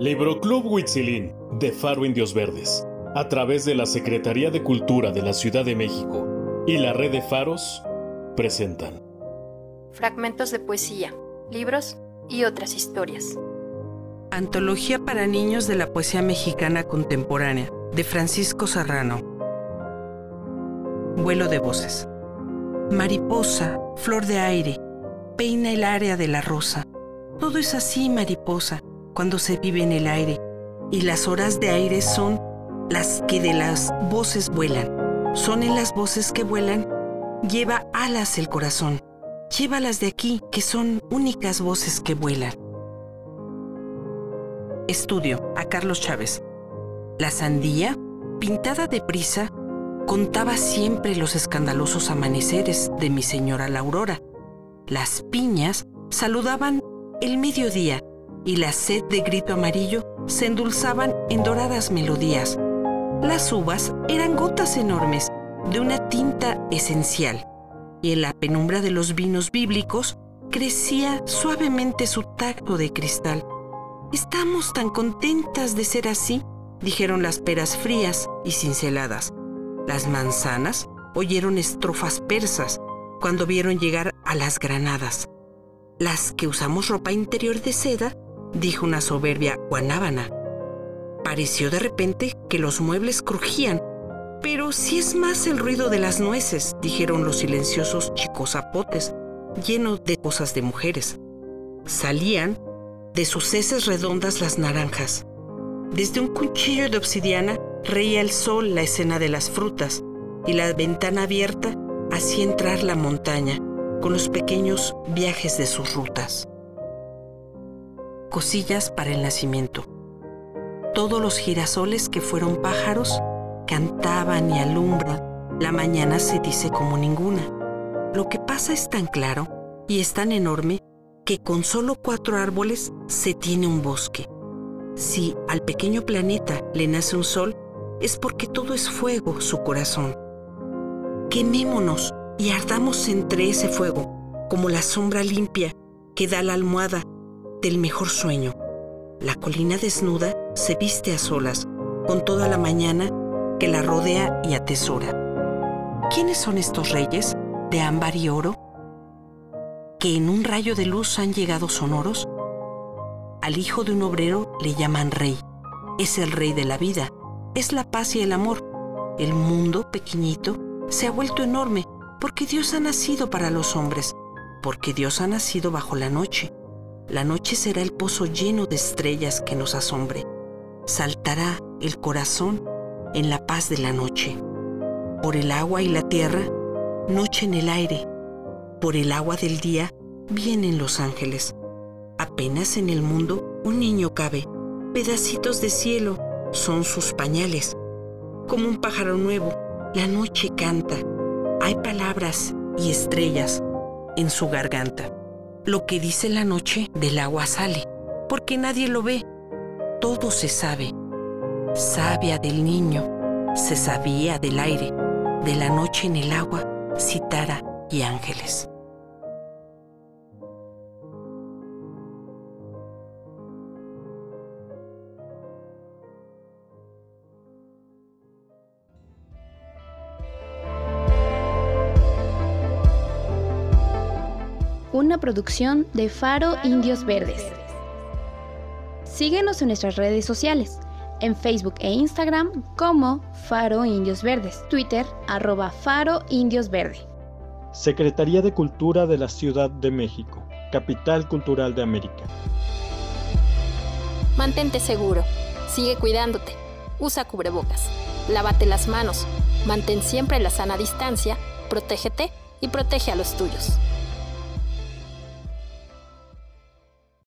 Libroclub Huitzilín de Faro Indios Verdes, a través de la Secretaría de Cultura de la Ciudad de México y la Red de Faros, presentan fragmentos de poesía, libros y otras historias. Antología para niños de la poesía mexicana contemporánea, de Francisco Serrano. Vuelo de voces. Mariposa, flor de aire, peina el área de la rosa. Todo es así, mariposa, cuando se vive en el aire. Y las horas de aire son las que de las voces vuelan. Son en las voces que vuelan, lleva alas el corazón. Llévalas de aquí, que son únicas voces que vuelan. Estudio a Carlos Chávez. La sandía, pintada de prisa, contaba siempre los escandalosos amaneceres de mi señora la aurora. Las piñas saludaban el mediodía y la sed de grito amarillo se endulzaban en doradas melodías. Las uvas eran gotas enormes de una tinta esencial y en la penumbra de los vinos bíblicos crecía suavemente su tacto de cristal. Estamos tan contentas de ser así, dijeron las peras frías y cinceladas. Las manzanas oyeron estrofas persas cuando vieron llegar a las granadas. Las que usamos ropa interior de seda, dijo una soberbia guanábana. Pareció de repente que los muebles crujían, pero si es más el ruido de las nueces, dijeron los silenciosos chicos zapotes, llenos de cosas de mujeres. Salían de sus heces redondas las naranjas. Desde un cuchillo de obsidiana reía el sol la escena de las frutas y la ventana abierta hacía entrar la montaña con los pequeños viajes de sus rutas. Cosillas para el nacimiento. Todos los girasoles que fueron pájaros cantaban y alumbran. La mañana se dice como ninguna. Lo que pasa es tan claro y es tan enorme que con solo cuatro árboles se tiene un bosque. Si al pequeño planeta le nace un sol, es porque todo es fuego, su corazón. Quemémonos y ardamos entre ese fuego, como la sombra limpia que da la almohada del mejor sueño. La colina desnuda se viste a solas, con toda la mañana que la rodea y atesora. ¿Quiénes son estos reyes de ámbar y oro? que en un rayo de luz han llegado sonoros? Al hijo de un obrero le llaman rey. Es el rey de la vida, es la paz y el amor. El mundo pequeñito se ha vuelto enorme porque Dios ha nacido para los hombres, porque Dios ha nacido bajo la noche. La noche será el pozo lleno de estrellas que nos asombre. Saltará el corazón en la paz de la noche. Por el agua y la tierra, noche en el aire, por el agua del día vienen los ángeles. Apenas en el mundo un niño cabe. Pedacitos de cielo son sus pañales. Como un pájaro nuevo, la noche canta. Hay palabras y estrellas en su garganta. Lo que dice la noche del agua sale, porque nadie lo ve. Todo se sabe. Sabia del niño, se sabía del aire, de la noche en el agua, citara y ángeles. Una producción de Faro Indios Verdes. Síguenos en nuestras redes sociales en Facebook e Instagram como Faro Indios Verdes, Twitter arroba Faro Indios Verde. Secretaría de Cultura de la Ciudad de México, Capital Cultural de América. Mantente seguro, sigue cuidándote, usa cubrebocas, lávate las manos, mantén siempre la sana distancia, protégete y protege a los tuyos.